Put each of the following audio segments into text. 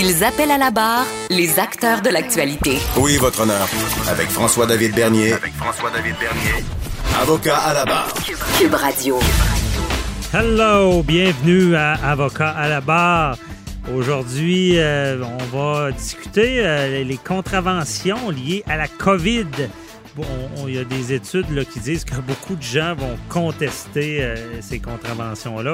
Ils appellent à la barre les acteurs de l'actualité. Oui, votre honneur. Avec François-David Bernier. Avec François-David Bernier. Avocat à la barre. Cube Radio. Hello, bienvenue à Avocat à la barre. Aujourd'hui, euh, on va discuter euh, les contraventions liées à la COVID. Bon, il y a des études là, qui disent que beaucoup de gens vont contester euh, ces contraventions-là.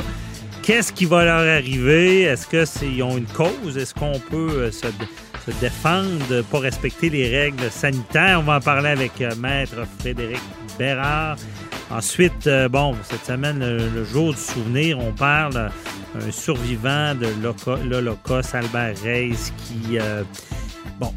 Qu'est-ce qui va leur arriver? Est-ce qu'ils ont une cause? Est-ce qu'on peut se, se, défendre pour respecter les règles sanitaires? On va en parler avec Maître Frédéric Bérard. Ensuite, bon, cette semaine, le, jour du souvenir, on parle un survivant de l'Holocauste, Albert Reyes, qui bon,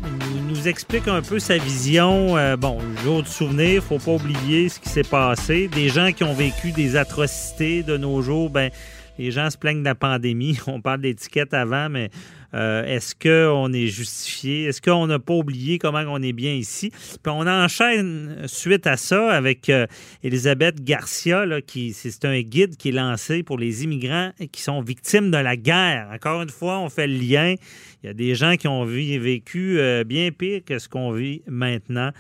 nous, explique un peu sa vision. bon, le jour du souvenir, faut pas oublier ce qui s'est passé. Des gens qui ont vécu des atrocités de nos jours, ben les gens se plaignent de la pandémie. On parle d'étiquette avant, mais euh, est-ce qu'on est justifié? Est-ce qu'on n'a pas oublié comment on est bien ici? Puis on enchaîne suite à ça avec euh, Elisabeth Garcia, qui c'est un guide qui est lancé pour les immigrants qui sont victimes de la guerre. Encore une fois, on fait le lien. Il y a des gens qui ont vécu euh, bien pire que ce qu'on vit maintenant.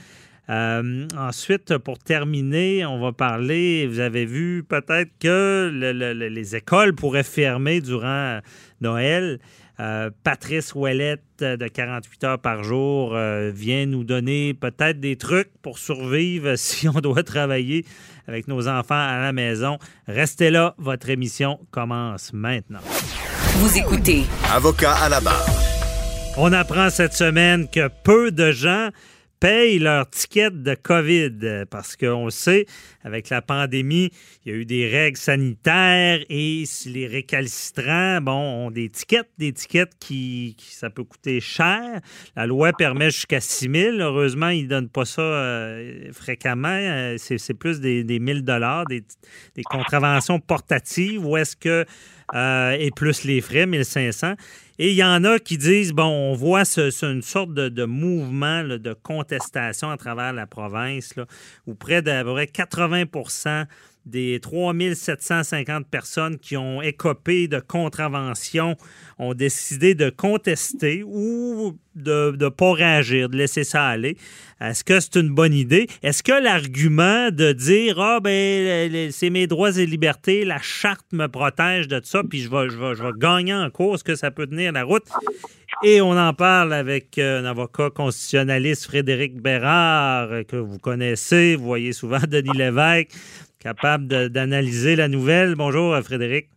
Ensuite, pour terminer, on va parler, vous avez vu peut-être que les écoles pourraient fermer durant Noël. Euh, Patrice Ouellette euh, de 48 heures par jour euh, vient nous donner peut-être des trucs pour survivre si on doit travailler avec nos enfants à la maison. Restez là, votre émission commence maintenant. Vous écoutez. Avocat à la barre. On apprend cette semaine que peu de gens payent leur ticket de COVID parce qu'on sait, avec la pandémie, il y a eu des règles sanitaires et les récalcitrants, bon, ont des tickets, des tickets qui, ça peut coûter cher. La loi permet jusqu'à 6 000. Heureusement, ils ne donnent pas ça euh, fréquemment. Euh, c'est plus des, des 1000 dollars, des, des contraventions portatives ou est-ce que euh, et plus les frais, 1500. Et il y en a qui disent, bon, on voit une sorte de, mouvement de contestation à travers la province, où près d'à peu près 80 des 3750 personnes qui ont écopé de contraventions ont décidé de contester ou de ne pas réagir, de laisser ça aller. Est-ce que c'est une bonne idée? Est-ce que l'argument de dire Ah, ben, c'est mes droits et libertés, la charte me protège de ça, puis je vais, je vais, je vais gagner en cours, est-ce que ça peut tenir la route? Et on en parle avec euh, un avocat constitutionnaliste, Frédéric Bérard, que vous connaissez. Vous voyez souvent Denis Lévesque capable d'analyser la nouvelle. Bonjour, euh, Frédéric.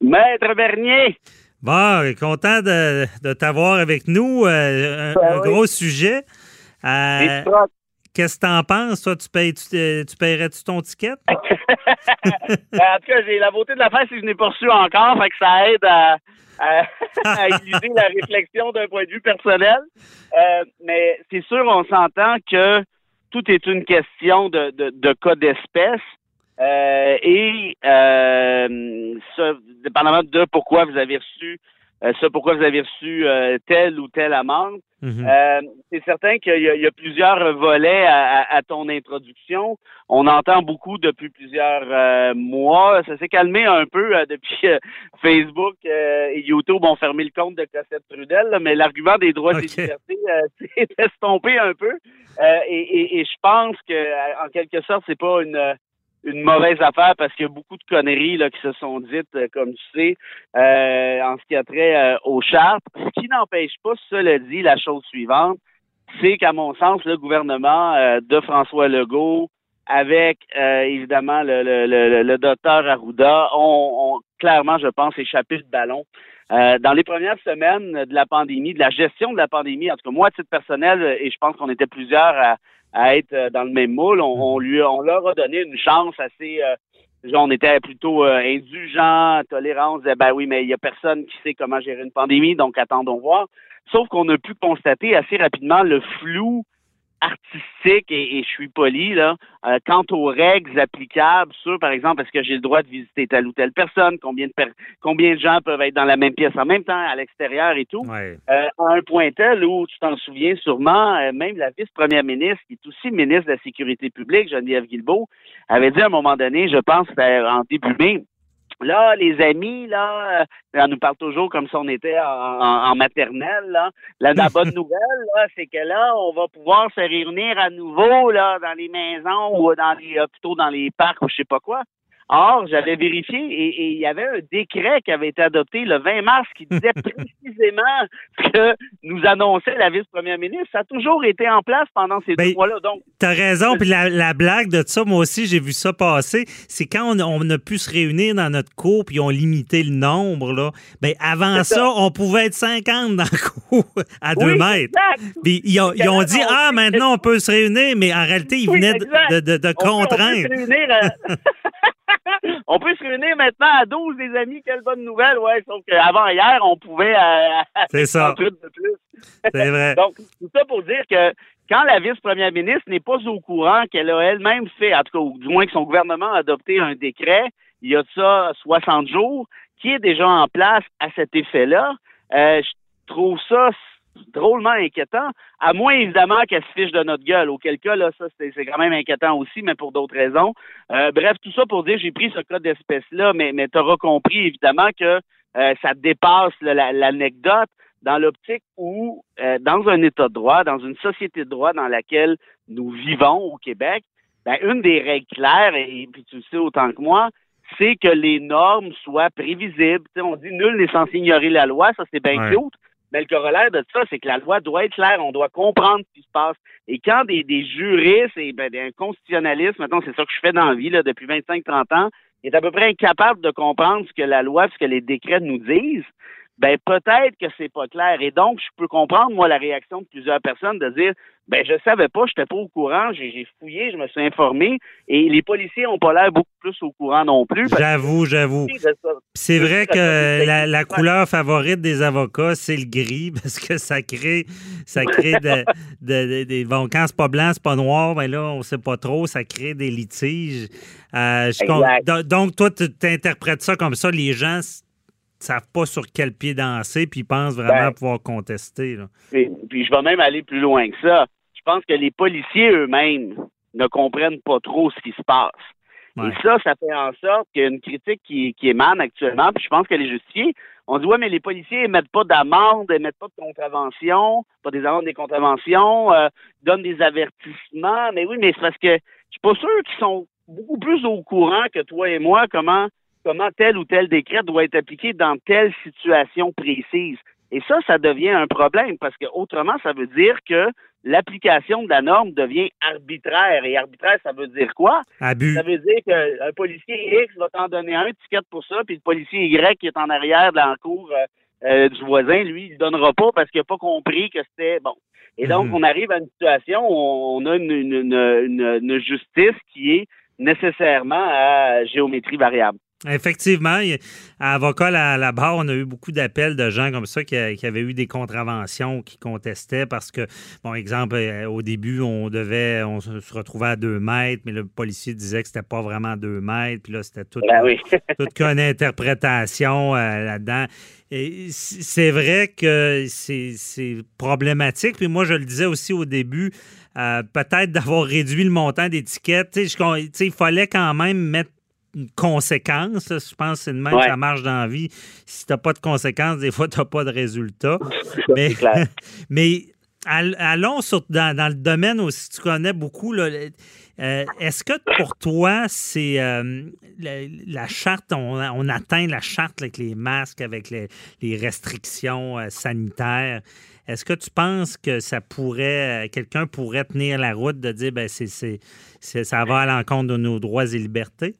Maître Bernier. Bon, content de, t'avoir avec nous. Euh, un, ben gros sujet. Euh, qu'est-ce que tu en penses? Toi, tu, payes, tu, paierais-tu ton ticket? Ben, en tout cas, j'ai la beauté de la fête si je n'ai pas reçu encore, fait que ça aide à, à, la réflexion d'un point de vue personnel. mais c'est sûr, on s'entend que tout est une question de, de, de cas d'espèce. Euh, et euh, ça, dépendamment de pourquoi vous avez reçu euh, ça, pourquoi vous avez reçu euh, telle ou telle amende. Mhm. c'est certain qu'il y, a plusieurs volets à, ton introduction. On entend beaucoup depuis plusieurs mois. Ça s'est calmé un peu depuis Facebook et YouTube ont fermé le compte de Cossette Trudel, mais l'argument des droits et des libertés s'est estompé un peu. Et, et, et, je pense que, en quelque sorte, c'est pas une une mauvaise affaire parce qu'il y a beaucoup de conneries là, qui se sont dites, euh, comme tu sais, euh, en ce qui a trait euh, aux chartes. Ce qui n'empêche pas, cela dit, la chose suivante, c'est qu'à mon sens, le gouvernement de François Legault, avec évidemment le, le, le, docteur Arruda, ont, clairement, je pense, échappé le ballon. dans les premières semaines de la pandémie, de la gestion de la pandémie, en tout cas moi, à titre personnel, et je pense qu'on était plusieurs à, à être euh, dans le même moule. On, lui, on leur a donné une chance assez. Euh, on était plutôt euh, indulgents, tolérants. On disait, ben oui, mais il y a personne qui sait comment gérer une pandémie, donc attendons voir. Sauf qu'on a pu constater assez rapidement le flou artistique et, je suis poli là. Euh, quant aux règles applicables sur, par exemple, est-ce que j'ai le droit de visiter telle ou telle personne, combien de combien de gens peuvent être dans la même pièce en même temps à l'extérieur et tout? Ouais. Euh, à un point tel où tu t'en souviens sûrement, euh, même la vice-première ministre, qui est aussi ministre de la Sécurité publique, Geneviève Guilbeault, avait dit à un moment donné, je pense en début mai, Là, les amis, là, euh, on nous parle toujours comme si on était en, maternelle. Là. La, bonne nouvelle, là, c'est que là, on va pouvoir se réunir à nouveau là, dans les maisons ou dans les hôpitaux, dans les parcs ou je sais pas quoi. Or, j'avais vérifié et, il y avait un décret qui avait été adopté le 20 mars qui disait précisément que nous annonçait la vice-première ministre. Ça a toujours été en place pendant ces deux ben, mois-là. Donc, t'as raison. Puis la, blague de ça, moi aussi, j'ai vu ça passer. C'est quand on, a pu se réunir dans notre cour puis on limité le nombre. Là. Ben, avant ça, on pouvait être 50 dans le cours à deux mètres. Puis ils ont, dit ah maintenant on peut se réunir, mais en réalité ils venaient de, de, de, contraindre. on peut se réunir maintenant à 12, les amis. Quelle bonne nouvelle. Ouais, sauf qu'avant hier, on pouvait. Euh, C'est ça. de plus. C'est vrai. Donc, tout ça pour dire que quand la vice-première ministre n'est pas au courant qu'elle a elle-même fait, en tout cas, du moins que son gouvernement a adopté un décret, il y a de ça 60 jours, qui est déjà en place à cet effet-là, euh, je trouve ça drôlement inquiétant, à moins évidemment qu'elle se fiche de notre gueule, auquel cas, là, ça, c'est quand même inquiétant aussi, mais pour d'autres raisons. Euh, bref, tout ça pour dire, j'ai pris ce cas d'espèce-là, mais, mais tu auras compris évidemment que euh, ça dépasse l'anecdote dans l'optique où, euh, dans un État de droit, dans une société de droit dans laquelle nous vivons au Québec, ben, une des règles claires, et, puis tu le sais autant que moi, c'est que les normes soient prévisibles. on dit nul n'est censé ignorer la loi, ça c'est bien cute, mais le corollaire de ça, c'est que la loi doit être claire, on doit comprendre ce qui se passe. Et quand des, des juristes et ben, un constitutionnaliste, maintenant c'est ça que je fais dans la vie là, depuis 25-30 ans, est à peu près incapable de comprendre ce que la loi, ce que les décrets nous disent, ben peut-être que c'est pas clair. Et donc, je peux comprendre, moi, la réaction de plusieurs personnes de dire ben je savais pas, j'étais pas au courant, j'ai fouillé, je me suis informé, et les policiers ont pas l'air beaucoup plus au courant non plus. J'avoue, j'avoue. C'est vrai que la, couleur favorite des avocats, c'est le gris, parce que ça crée, ça crée des bon, quand c'est pas blanc, c'est pas noir, ben là, on sait pas trop, ça crée des litiges. Euh, donc, toi, tu interprètes ça comme ça, les gens savent pas sur quel pied danser, puis ils pensent vraiment ben, pouvoir contester. Puis, je vais même aller plus loin que ça. Je pense que les policiers eux-mêmes ne comprennent pas trop ce qui se passe. Et ça, ça fait en sorte qu'il y a une critique qui, émane actuellement, puis je pense qu'elle est justifiée. On dit, ouais, mais les policiers émettent pas d'amende, émettent pas de contravention, pas des amendes, des contraventions, euh, donnent des avertissements. Mais oui, mais c'est parce que je suis pas sûr qu'ils sont beaucoup plus au courant que toi et moi comment comment tel ou tel décret doit être appliqué dans telle situation précise. Et ça, ça devient un problème parce que autrement, ça veut dire que l'application de la norme devient arbitraire. Et arbitraire, ça veut dire quoi? Abus. Ça veut dire qu'un policier X va t'en donner un ticket pour ça, puis le policier Y qui est en arrière de l'encours euh, euh, du voisin, lui, il ne donnera pas parce qu'il n'a pas compris que c'était bon. Et donc, mhm. on arrive à une situation où on a une, une justice qui est nécessairement à géométrie variable. Effectivement, à avocat à la barre, on a eu beaucoup d'appels de gens comme ça qui, avaient eu des contraventions, qui contestaient parce que, bon, exemple, euh, au début, on devait, on se retrouvait à deux mètres, mais le policier disait que c'était pas vraiment deux mètres, puis là, c'était tout, ben toute qu'une interprétation euh, là-dedans. C'est vrai que c'est problématique. Puis moi, je le disais aussi au début, euh, peut-être d'avoir réduit le montant d'étiquettes. Il fallait quand même mettre une conséquence. Je pense que c'est de même que ça marche dans la vie. Si tu n'as pas de conséquences, des fois, tu n'as pas de résultat. mais, mais allons dans, le domaine aussi, tu connais beaucoup. Euh, est-ce que pour toi, c'est euh, la, charte, on, atteint la charte avec les masques, avec les, restrictions euh, sanitaires? Est-ce que tu penses que ça pourrait, quelqu'un pourrait tenir la route de dire, ben c'est, ça va à l'encontre de nos droits et libertés?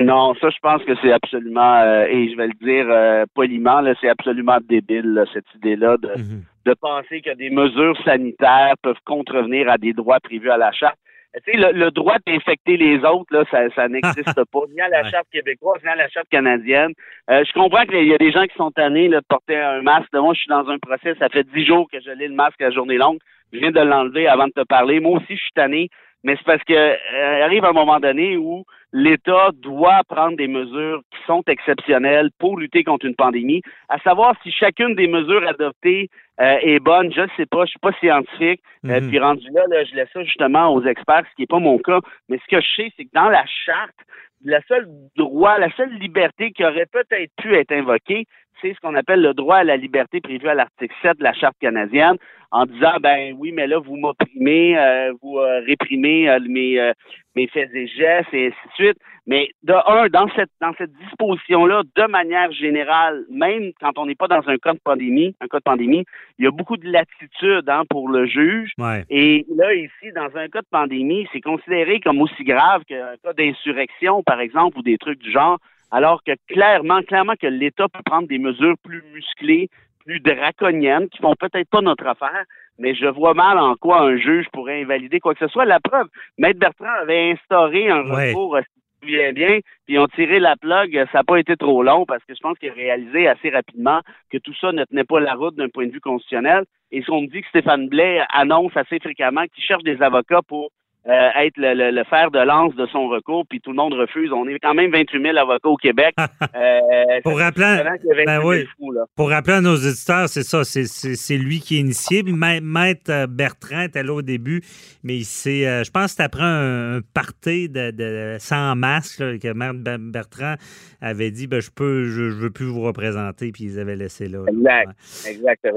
Non, ça, je pense que c'est absolument, euh, et je vais le dire euh, poliment, c'est absolument débile, cette idée-là de, mhm. de penser que des mesures sanitaires peuvent contrevenir à des droits prévus à la charte. Tu sais, le, droit d'infecter les autres, là, ça, ça n'existe pas, ni à la charte québécoise, ni à la charte canadienne. Euh, je comprends qu'il y a des gens qui sont tannés de porter un masque. Moi, je suis dans un procès, ça fait dix jours que je lis le masque à la journée longue. je viens de l'enlever avant de te parler. Moi aussi, je suis tanné, mais c'est parce que euh, arrive un moment donné où l'État doit prendre des mesures qui sont exceptionnelles pour lutter contre une pandémie. À savoir si chacune des mesures adoptées euh, est bonne, je ne sais pas, je suis pas scientifique. Euh, Mhm. puis rendu là, là, je laisse ça justement aux experts, ce qui n'est pas mon cas. Mais ce que je sais, c'est que dans la charte, le seul droit, la seule liberté qui aurait peut-être pu être invoquée, c'est ce qu'on appelle le droit à la liberté prévu à l'article 7 de la Charte canadienne, en disant, ben oui, mais là, vous m'opprimez, euh, vous euh, réprimez euh, mes, mes faits et gestes, et ainsi de suite. Mais de un, dans cette, dans cette disposition-là, de manière générale, même quand on n'est pas dans un cas de pandémie, un cas de pandémie, il y a beaucoup de latitude hein, pour le juge. Ouais. Et là, ici, dans un cas de pandémie, c'est considéré comme aussi grave qu'un cas d'insurrection, par exemple, ou des trucs du genre, alors que clairement, clairement que l'État peut prendre des mesures plus musclées, plus draconiennes, qui font peut-être pas notre affaire, mais je vois mal en quoi un juge pourrait invalider quoi que ce soit. La preuve, Maître Bertrand avait instauré un Ouais. recours, euh, si te souviens bien, puis ils ont tiré la plug, ça n'a pas été trop long, parce que je pense qu'il a réalisé assez rapidement que tout ça ne tenait pas la route d'un point de vue constitutionnel. Et ce qu'on me dit que Stéphane Blais annonce assez fréquemment qu'il cherche des avocats pour euh, être le, le- le fer de lance de son recours, puis tout le monde refuse. On est quand même 28 000 avocats au Québec. Euh, Pour rappeler, fait vraiment qu'il y a 28 ben 000 oui. fous, là. Pour rappeler à nos auditeurs, c'est ça, c'est- c'est c'est lui qui est initié. Maître Bertrand était là au début, mais il s'est, euh, je pense que après un, un party de, de- sans masque là, que Maître Ber- Bertrand avait dit ben, je peux, je, je veux plus vous représenter, puis ils avaient laissé là. là. Exact. Ouais. Exact, t'as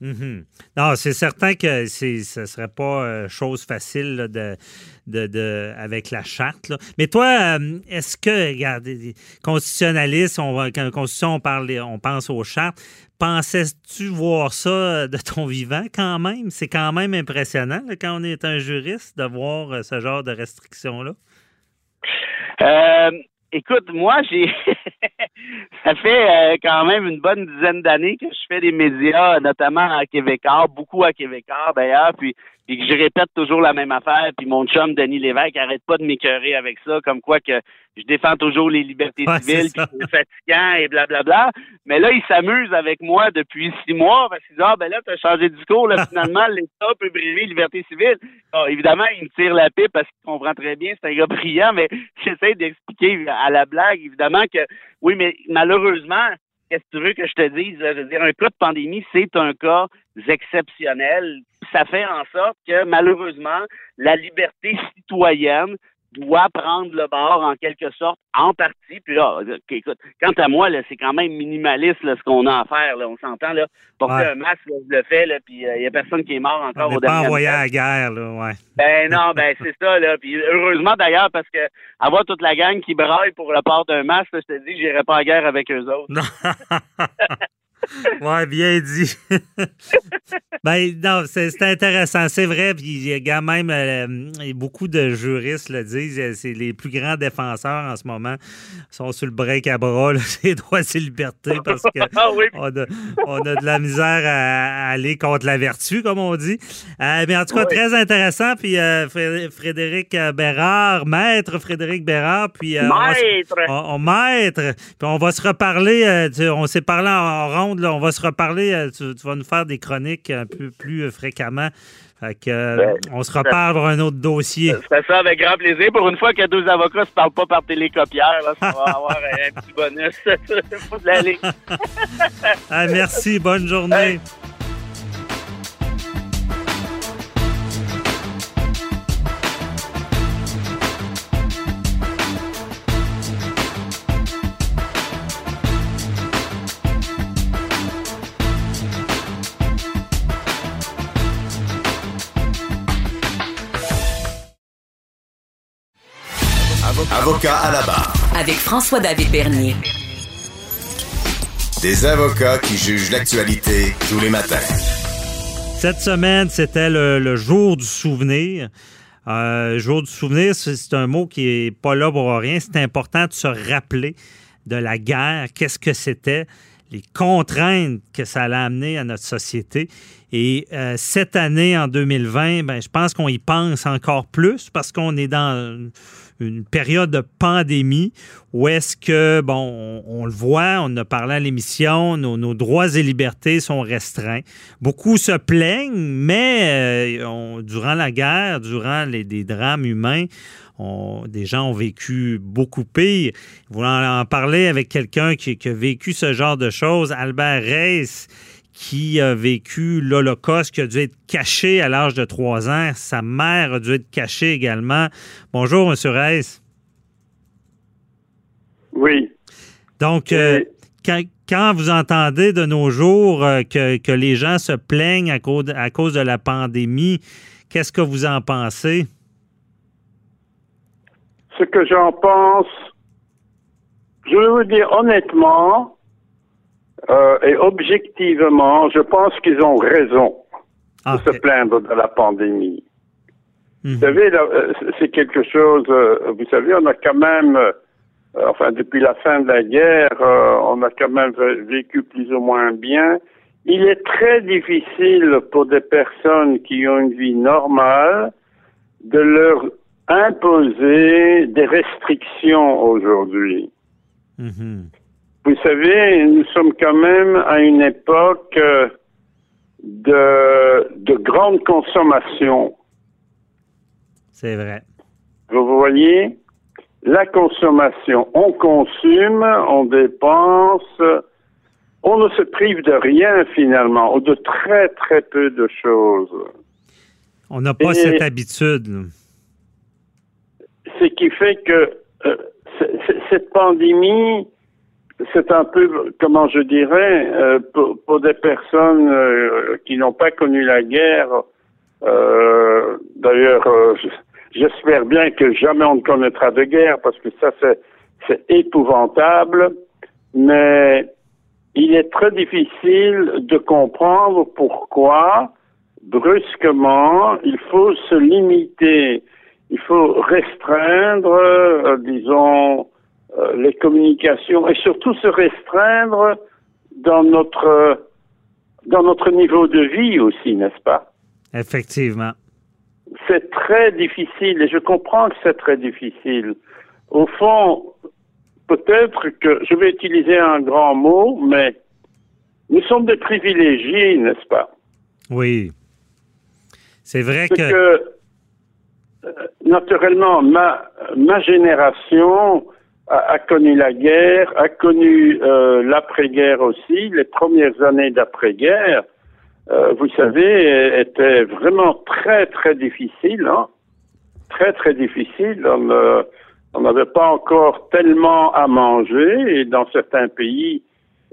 raison. Mhm. Non, c'est certain que ce serait pas euh, chose facile de, de, de- avec la charte. Mais toi, euh, est-ce que, regarde, les constitutionnalistes, on quand constitution, on parle, on pense aux chartes. Pensais-tu voir ça euh, de ton vivant quand même? C'est quand même impressionnant quand on est un juriste de voir ce genre de restrictions-là. Euh, écoute, moi, j'ai. ça fait euh, quand même une bonne dizaine d'années que je fais des médias, notamment à Québécois, beaucoup à Québécois d'ailleurs, puis, puis que je répète toujours la même affaire. Puis mon chum Denis Lévesque arrête pas de m'écœurer avec ça, comme quoi que je défends toujours les libertés Ouais, civiles, puis c'est fatigant et blablabla. Mais là, il s'amuse avec moi depuis six mois parce qu'il dit Ah ben là, t'as changé de discours, là, finalement, l'État peut brimer les libertés civiles. Bon, évidemment, il me tire la pipe parce qu'il comprend très bien, c'est un gars brillant, mais j'essaie d'expliquer à la blague, évidemment, que oui, mais malheureusement, qu'est-ce que tu veux que je te dise? Je veux dire, un cas de pandémie, c'est un cas exceptionnel. Ça fait en sorte que malheureusement, la liberté citoyenne doit prendre le bord en quelque sorte, en partie. Puis là, ok, écoute, quant à moi, là, c'est quand même minimaliste là, ce qu'on a à faire. Là, on s'entend là. Porter Ouais. un masque, là, je le fais, là, puis il y a personne qui est mort encore On au n'est pas envoyé à la guerre, là, ouais. Ben non, ben c'est ça, là. Puis heureusement d'ailleurs, parce que avoir toute la gang qui braille pour le port d'un masque, je te dis que j'irai pas en guerre avec eux autres. ouais, bien dit. ben, non, c'est intéressant, c'est vrai. Puis, il y a quand même euh, et beaucoup de juristes le disent, euh, c'est les plus grands défenseurs en ce moment sont sur le break à bras, là, droits et libertés, parce que Ah oui, on a, on a de la misère à, à aller contre la vertu, comme on dit. Euh, mais en tout cas, Oui. très intéressant. Puis euh, Fré- Frédéric Bérard, maître Frédéric Bérard, puis euh, maître! on, on- maître, puis on va se reparler. euh, tu- on s'est parlé en, en ronde, là, on va se reparler. euh, tu, tu vas nous faire des chroniques un peu plus euh, fréquemment. Fait que, euh, Ben, on se reparle pour un autre dossier. Je ça avec grand plaisir. Pour une fois que deux avocats se parlent pas par télécopière, là, ça va avoir un, petit bonus. Faut de l'aller. Ah, merci, bonne journée. Avocat à la barre. Avec François-David Bernier. Des avocats qui jugent l'actualité tous les matins. Cette semaine, c'était le, le jour du souvenir. Euh, jour du souvenir, c'est un mot qui est pas là pour rien. C'est important de se rappeler de la guerre, qu'est-ce que c'était, les contraintes que ça allait amener à notre société. Et euh, cette année, en 2020, ben, je pense qu'on y pense encore plus parce qu'on est dans une période de pandémie où est-ce que, bon, on, le voit, on a parlé à l'émission, nos, droits et libertés sont restreints. Beaucoup se plaignent, mais euh, durant la guerre, durant les, des drames humains, des gens ont vécu beaucoup pire. Vous en parler avec quelqu'un qui, qui, a vécu ce genre de choses, Albert Reis, qui a vécu l'Holocauste, qui a dû être caché à l'âge de trois ans. Sa mère a dû être cachée également. Bonjour, M. Reis. Oui. Donc, euh, quand, vous entendez de nos jours euh, que, les gens se plaignent à cause, à cause de la pandémie, qu'est-ce que vous en pensez? Ce que j'en pense, je vais vous dire honnêtement, euh, et objectivement, je pense qu'ils ont raison de se plaindre de la pandémie. Vous mhm. savez, euh, c'est quelque chose, euh, vous savez, on a quand même, enfin, depuis la fin de la guerre, on a quand même vécu plus ou moins bien. Il est très difficile pour des personnes qui ont une vie normale de leur imposer des restrictions aujourd'hui. Mhm. Vous savez, nous sommes quand même à une époque euh, de, de grande consommation. C'est vrai. Vous voyez, la consommation, on consomme, on dépense, on ne se prive de rien finalement, ou de très très peu de choses. On n'a pas cette habitude. Ce qui fait que euh, cette pandémie c'est un peu, comment je dirais, euh, pour, des personnes euh, qui n'ont pas connu la guerre. Euh, d'ailleurs, j'espère bien que jamais on ne connaîtra de guerre parce que ça, c'est épouvantable. Mais il est très difficile de comprendre pourquoi, brusquement, il faut se limiter. Il faut restreindre, disons, les communications et surtout se restreindre dans notre dans notre niveau de vie aussi, n'est-ce pas? Effectivement. C'est très difficile et je comprends que c'est très difficile. Au fond, peut-être que je vais utiliser un grand mot, mais nous sommes des privilégiés, n'est-ce pas? Oui. C'est vrai que... que euh, naturellement, ma, ma génération a, connu la guerre, a connu euh, l'après-guerre aussi, les premières années d'après-guerre, euh, vous savez, étaient vraiment très, très difficiles. Hein? Très, très difficiles. On n'avait pas encore tellement à manger et dans certains pays,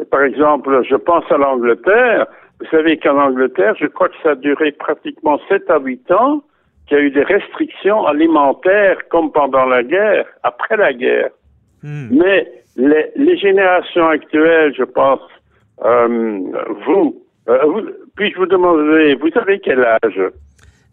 par exemple, je pense à l'Angleterre. Vous savez qu'en Angleterre, je crois que ça a duré pratiquement 7 à 8 ans qu'il y a eu des restrictions alimentaires comme pendant la guerre, après la guerre. Hmm. Mais les, générations actuelles, je pense, euh, vous, euh, vous puis-je vous demander, vous avez quel âge?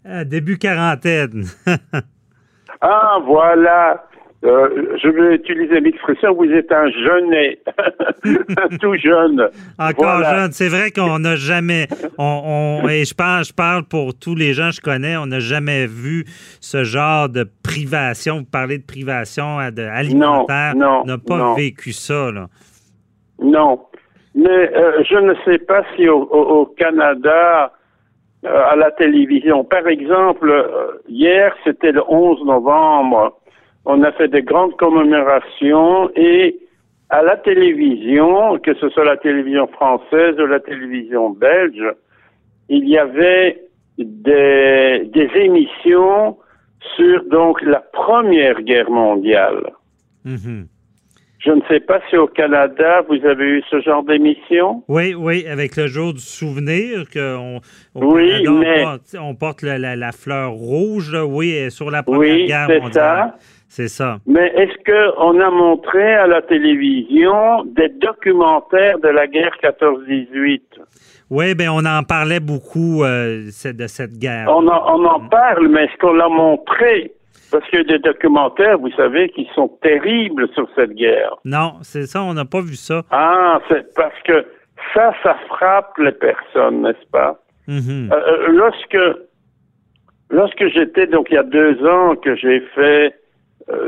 Euh, Début quarantaine. ah, voilà. Euh, je vais utiliser l'expression, vous êtes un jeunet, un tout jeune. Encore jeune. C'est vrai qu'on n'a jamais, on, et je parle, je parle pour tous les gens que je connais, on n'a jamais vu ce genre de privation. Vous parlez de privation alimentaire. Non, on n'a pas vécu ça, là. Non. Mais euh, je ne sais pas si au, Canada, euh, à la télévision, par exemple, hier, c'était le 11 novembre, on a fait de grandes commémorations et à la télévision, que ce soit la télévision française ou la télévision belge, il y avait des, émissions sur donc la Première Guerre mondiale. Mhm. Je ne sais pas si au Canada, vous avez eu ce genre d'émission. Oui, oui, avec le jour du souvenir, qu'on oui, mais... on porte, la, fleur rouge, oui, sur la Première Guerre mondiale. Ça. C'est ça. Mais est-ce qu'on a montré à la télévision des documentaires de la guerre 14-18? Oui, bien, on en parlait beaucoup euh, de cette guerre. On en, parle, mais est-ce qu'on l'a montré? Parce qu'il y a des documentaires, vous savez, qui sont terribles sur cette guerre. Non, c'est ça, on n'a pas vu ça. Ah, c'est parce que ça, ça frappe les personnes, n'est-ce pas? Mhm. Euh, euh, lorsque lorsque j'étais donc il y a deux ans que j'ai fait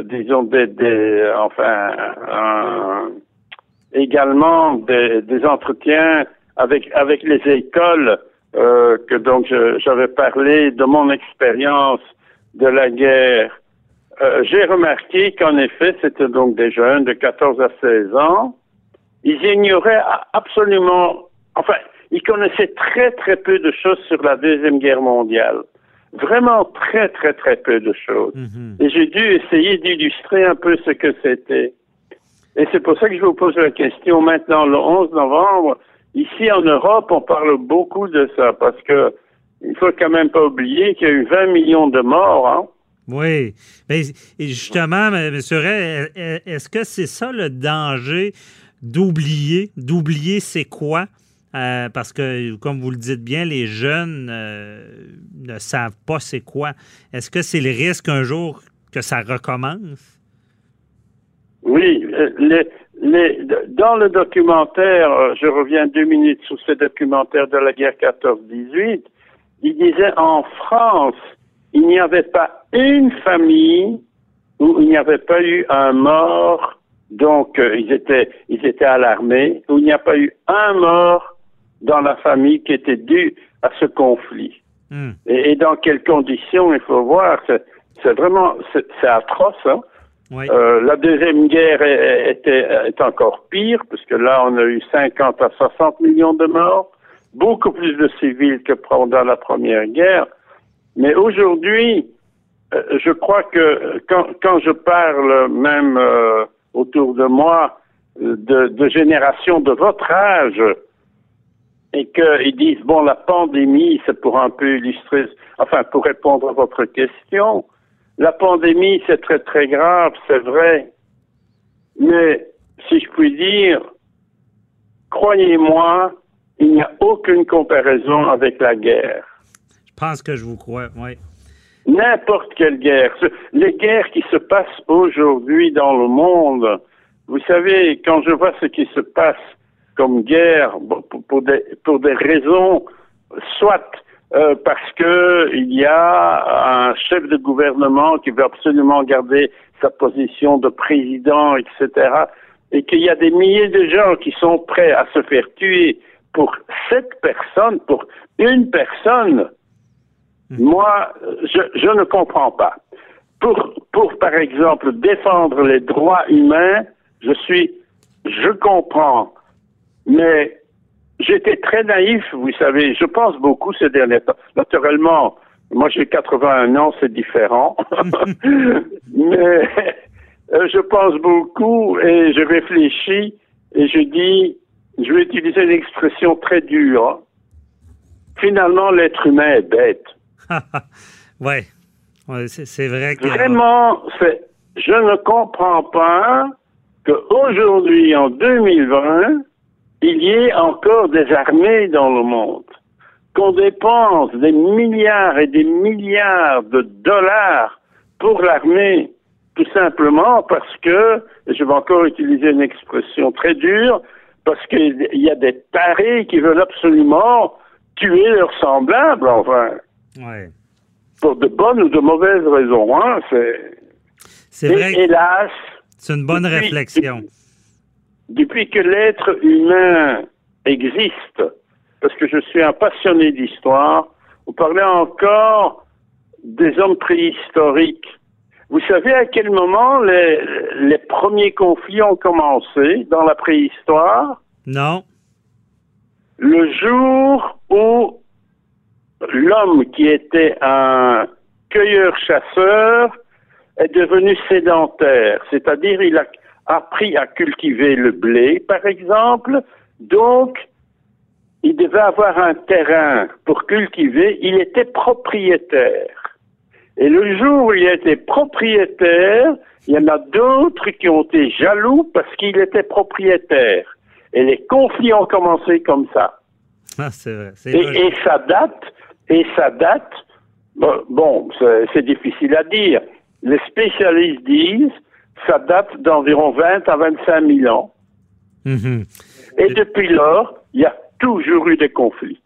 disons des, des enfin un- également des, des entretiens avec avec les écoles euh, que donc j'avais parlé de mon expérience de la guerre. Euh, j'ai remarqué qu'en effet, c'était donc des jeunes de 14 à 16 ans. Ils ignoraient absolument, enfin, ils connaissaient très très peu de choses sur la Deuxième Guerre mondiale. Vraiment très très très peu de choses. Mhm. Et j'ai dû essayer d'illustrer un peu ce que c'était. Et c'est pour ça que je vous pose la question maintenant, le 11 novembre. Ici en Europe, on parle beaucoup de ça parce que il faut quand même pas oublier qu'il y a eu 20 millions de morts. Hein. Oui. Mais justement, M. Ray, est- est-ce que c'est ça le danger d'oublier? D'oublier c'est quoi? Euh, parce que, comme vous le dites bien, les jeunes euh, ne savent pas c'est quoi. Est-ce que c'est le risque un jour que ça recommence? Oui, euh, dans le documentaire, je reviens deux minutes sur ce documentaire de la guerre 14-18, il disait en France, il n'y avait pas une famille où il n'y avait pas eu un mort, donc ils étaient ils étaient alarmés, où il n'y a pas eu un mort dans la famille qui était dû à ce conflit. Hmm. Et, et dans quelles conditions, il faut voir, c'est vraiment, c'est c'est atroce, hein. Oui. Euh, la deuxième guerre est, était, est encore pire, puisque là, on a eu 50 à 60 millions de morts, beaucoup plus de civils que pendant la première guerre. Mais aujourd'hui, euh, je crois que quand, quand je parle même euh, autour de moi euh, de, de générations de votre âge, et qu'ils disent, bon, la pandémie, c'est pour un peu illustrer, enfin, pour répondre à votre question, la pandémie, c'est très, très grave, c'est vrai. Mais, si je puis dire, croyez-moi, il n'y a aucune comparaison avec la guerre. Je pense que je vous crois, oui. N'importe quelle guerre. Les guerres qui se passent aujourd'hui dans le monde, vous savez, quand je vois ce qui se passe comme guerre, pour, des, pour des raisons, soit euh, parce que il y a un chef de gouvernement qui veut absolument garder sa position de président, etc., et qu'il y a des milliers de gens qui sont prêts à se faire tuer pour cette personne, pour une personne, moi, je, je ne comprends pas. Pour, pour, par exemple, défendre les droits humains, je suis, je comprends, mais j'étais très naïf, vous savez, je pense beaucoup ces derniers temps. Naturellement, moi j'ai 81 ans, c'est différent, mais euh, je pense beaucoup et je réfléchis et je dis, je vais utiliser une expression très dure. Finalement, l'être humain est bête. ouais. Ouais, c'est vrai que. Vraiment, c'est, je ne comprends pas qu'aujourd'hui, en 2020, il y ait encore des armées dans le monde, qu'on dépense des milliards et des milliards de dollars pour l'armée, tout simplement parce que, et je vais encore utiliser une expression très dure, parce qu'il y a des tarés qui veulent absolument tuer leurs semblables, enfin, Ouais. pour de bonnes ou de mauvaises raisons. Hein, c'est... C'est vrai hélas, c'est une bonne depuis- réflexion. depuis que l'être humain existe, parce que je suis un passionné d'histoire, vous parlez encore des hommes préhistoriques. Vous savez à quel moment les, les premiers conflits ont commencé dans la préhistoire? Non? Le jour où l'homme qui était un cueilleur-chasseur est devenu sédentaire, c'est-à-dire il a appris à cultiver le blé, par exemple, donc il devait avoir un terrain pour cultiver, il était propriétaire. Et le jour où il était propriétaire, il y en a d'autres qui ont été jaloux parce qu'il était propriétaire. Et les conflits ont commencé comme ça. Ah, c'est vrai. C'est Et, ça date, et ça date, bon, c'est difficile à dire. Les spécialistes disent, ça date d'environ 20 à 25 000 ans. Mhm. Et depuis lors, il y a toujours eu des conflits.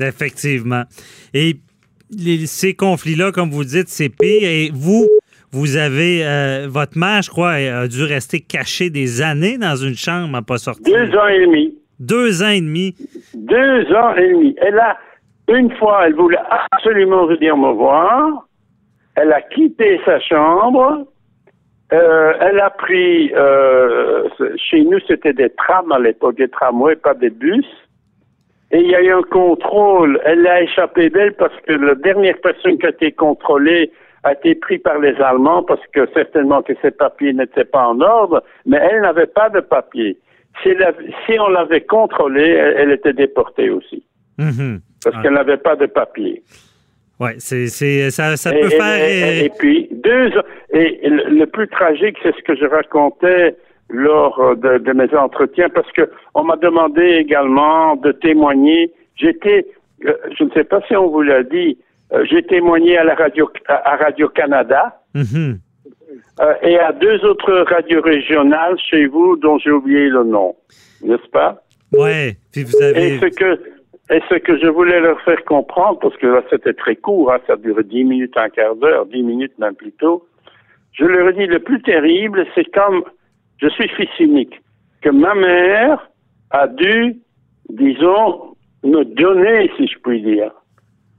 Effectivement. Et les- ces conflits-là, comme vous dites, c'est pire. Et vous, vous avez, euh, votre mère, je crois, a dû rester cachée des années dans une chambre à pas sortir. Deux ans et demi. Deux ans et demi. Deux ans et demi. Elle a, une fois, elle voulait absolument venir me voir. Elle a quitté sa chambre. Euh, elle a pris, euh, chez nous, c'était des trams à l'époque, des tramways, pas des bus. Et il y a eu un contrôle. Elle a échappé d'elle parce que la dernière personne qui a été contrôlée a été prise par les Allemands parce que certainement que ses papiers n'étaient pas en ordre, mais elle n'avait pas de papiers. Si, on l'avait contrôlée, elle, elle était déportée aussi Mhm. parce Ah. qu'elle n'avait pas de papiers. Ouais, c'est, c'est, ça, ça Et, peut et- faire. et- et puis deux et le, plus tragique, c'est ce que je racontais lors euh, de, de mes entretiens, parce que on m'a demandé également de témoigner. J'étais, euh, je ne sais pas si on vous l'a dit, euh, j'ai témoigné à la radio à, Radio Canada Mhm. euh, et à deux autres radios régionales chez vous dont j'ai oublié le nom, n'est-ce pas? Ouais. Puis vous avez. Et ce que et ce que je voulais leur faire comprendre, parce que là c'était très court, hein, ça dure dix minutes, un quart d'heure, dix minutes même plus tôt, je leur ai dit le plus terrible, c'est comme je suis fils unique, que ma mère a dû, disons, me donner, si je puis dire,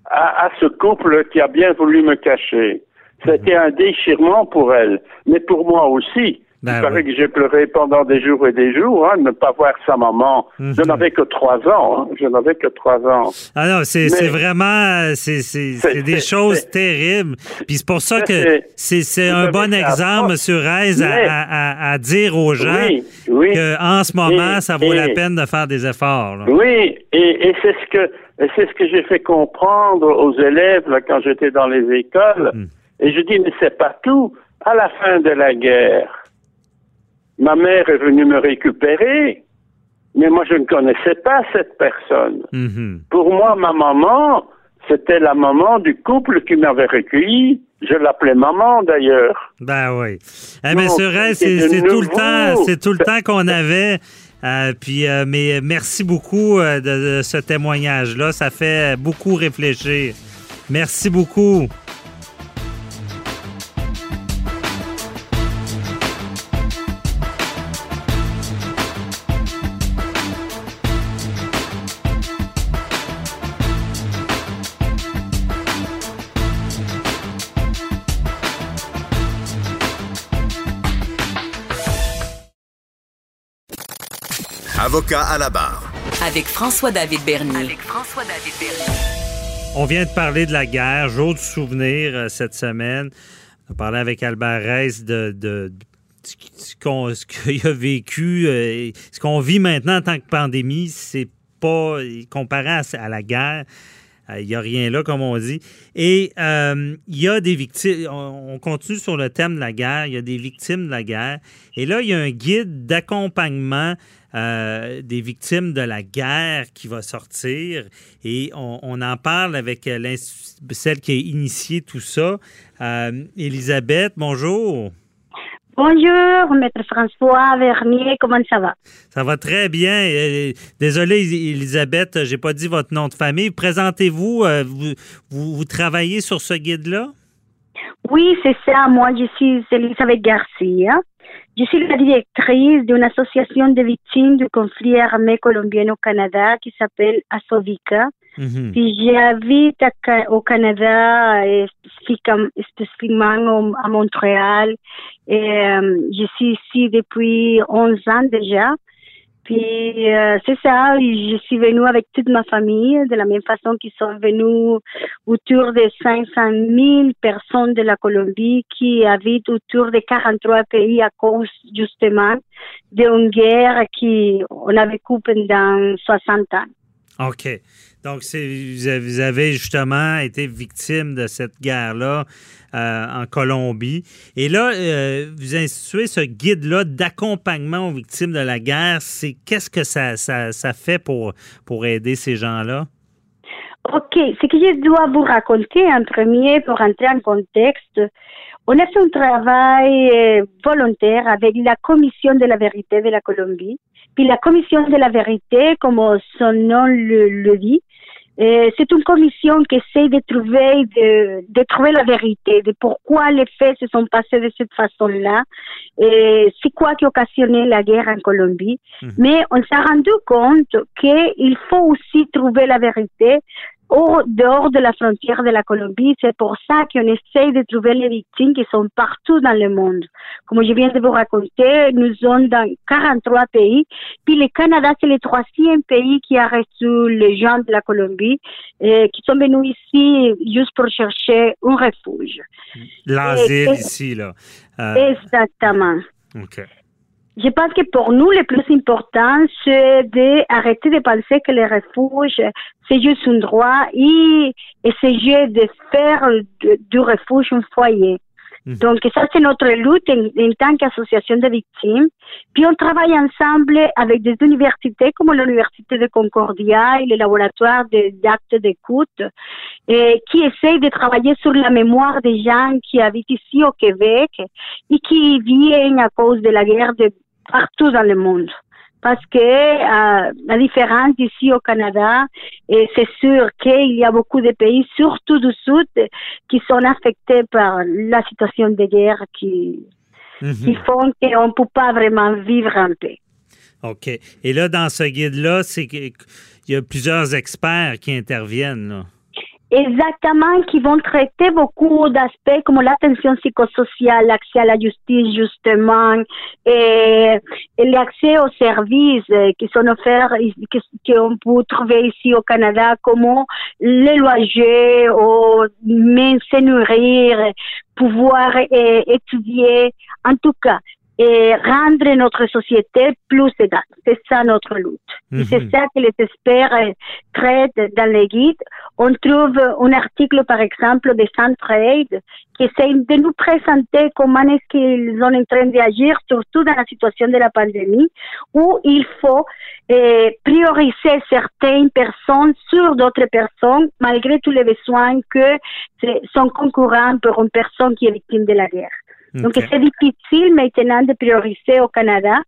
à, à ce couple qui a bien voulu me cacher. C'était un déchirement pour elle, mais pour moi aussi. Ben Il paraît oui. que j'ai pleuré pendant des jours et des jours, hein, de ne pas voir sa maman. Mhm. Je n'avais que trois ans, hein, je n'avais que trois ans. Ah non, c'est, vraiment. C'est, des choses terribles. Puis c'est pour ça que c'est- un bon exemple. M. Reyes, à, à- à- dire aux gens Oui, oui. qu'en ce moment, Et- ça vaut la peine de faire des efforts. là. Oui, et, et c'est ce que c'est ce que j'ai fait comprendre aux élèves là, quand j'étais dans les écoles. Hmm. Et je dis mais c'est pas tout. À la fin de la guerre, ma mère est venue me récupérer, mais moi je ne connaissais pas cette personne. Mhm. Pour moi, ma maman, c'était la maman du couple qui m'avait recueilli. Je l'appelais maman d'ailleurs. Ben oui. Eh, Reyes, c'est c'est, tout le temps, c'est tout le temps qu'on avait. Euh, puis, euh, mais merci beaucoup euh, de, de ce témoignage-là. Ça fait beaucoup réfléchir. Merci beaucoup. Avocat à la barre. Avec François-David Bernier. On vient de parler de la guerre, jour du souvenir euh, cette semaine. On a parlé avec Albert Reyes de, de- de ce qu'on- ce qu'il a vécu. euh, et ce qu'on vit maintenant en tant que pandémie, c'est pas comparé à, à la guerre. Euh, Il n'y a rien là, comme on dit. Et euh, il y a des victimes. On on continue sur le thème de la guerre. Il y a des victimes de la guerre. Et là, il y a un guide d'accompagnement euh, des victimes de la guerre qui va sortir. Et on, en parle avec euh, celle qui a initié tout ça. Euh, Elisabeth, bonjour. Bonjour, maître François Vernier, comment ça va? Ça va très bien. Euh, Désolé, Elisabeth, j'ai pas dit votre nom de famille. Présentez-vous. euh, Vous, vous, vous travaillez sur ce guide-là? Oui, c'est ça, moi je suis Elisabeth Garcia. Je suis la directrice d'une association de victimes du conflit armé colombien au Canada qui s'appelle Asovica. Puis j'habite au Canada, spécifiquement, au- à Montréal. Et euh, je suis ici depuis 11 ans déjà. Puis euh, c'est ça, je suis venue avec toute ma famille, de la même façon qu'ils sont venus autour de 500 000 personnes de la Colombie qui habitent autour de 43 pays à cause justement d'une guerre qui on a vécu pendant 60 ans. OK. Donc, c'est, vous avez- vous avez justement été victime de cette guerre-là euh, en Colombie. Et là, euh, vous instituez ce guide-là d'accompagnement aux victimes de la guerre. C'est qu'est-ce que ça, ça, ça fait pour, pour aider ces gens-là? Ok, ce que je dois vous raconter en premier pour entrer en contexte, on a fait un travail euh, volontaire avec la Commission de la vérité de la Colombie. Puis la Commission de la vérité, comme son nom le, le dit, c'est une commission qui essaie de trouver, de, de, trouver la vérité, de pourquoi les faits se sont passés de cette façon-là, et c'est quoi qui a occasionné la guerre en Colombie. Mhm. Mais on s'est rendu compte qu'il faut aussi trouver la vérité au dehors de la frontière de la Colombie. C'est pour ça qu'on essaye de trouver les victimes qui sont partout dans le monde. Comme je viens de vous raconter, nous sommes dans 43 pays. Puis le Canada, c'est le troisième pays qui a reçu les gens de la Colombie et qui sont venus ici juste pour chercher un refuge. L'asile ici, là. Euh, Exactement. OK. Je pense que pour nous, le plus important, c'est d'arrêter de penser que les refuges, c'est juste un droit et essayer de faire du refuge un foyer. Mhm. Donc, ça, c'est notre lutte en, tant qu'association de victimes. Puis, on travaille ensemble avec des universités comme l'Université de Concordia et le laboratoire d'actes d'écoute, qui essayent de travailler sur la mémoire des gens qui habitent ici au Québec et qui viennent à cause de la guerre de partout dans le monde. Parce que euh, la différence ici au Canada, et c'est sûr qu'il y a beaucoup de pays, surtout du Sud, qui sont affectés par la situation de guerre qui, mhm. qui font qu'on ne peut pas vraiment vivre en paix. OK. Et là, dans ce guide-là, c'est qu'il y a plusieurs experts qui interviennent. Là. Exactement, qui vont traiter beaucoup d'aspects comme l'attention psychosociale, l'accès à la justice, justement, et, l'accès aux services euh, qui sont offerts, qu'on peut trouver ici au Canada, comme les loger, ou se nourrir, pouvoir étudier. En tout cas, et rendre notre société plus égale. C'est ça notre lutte. C'est mhm. ça que les experts euh, traitent dans les guides. On trouve un article, par exemple, de Centraide qui essaie de nous présenter comment est-ce qu'ils sont en train d'agir, surtout dans la situation de la pandémie, où il faut euh, prioriser certaines personnes sur d'autres personnes, malgré tous les besoins que sont concurrents pour une personne qui est victime de la guerre. Donc, c'est difficile maintenant de prioriser au Canada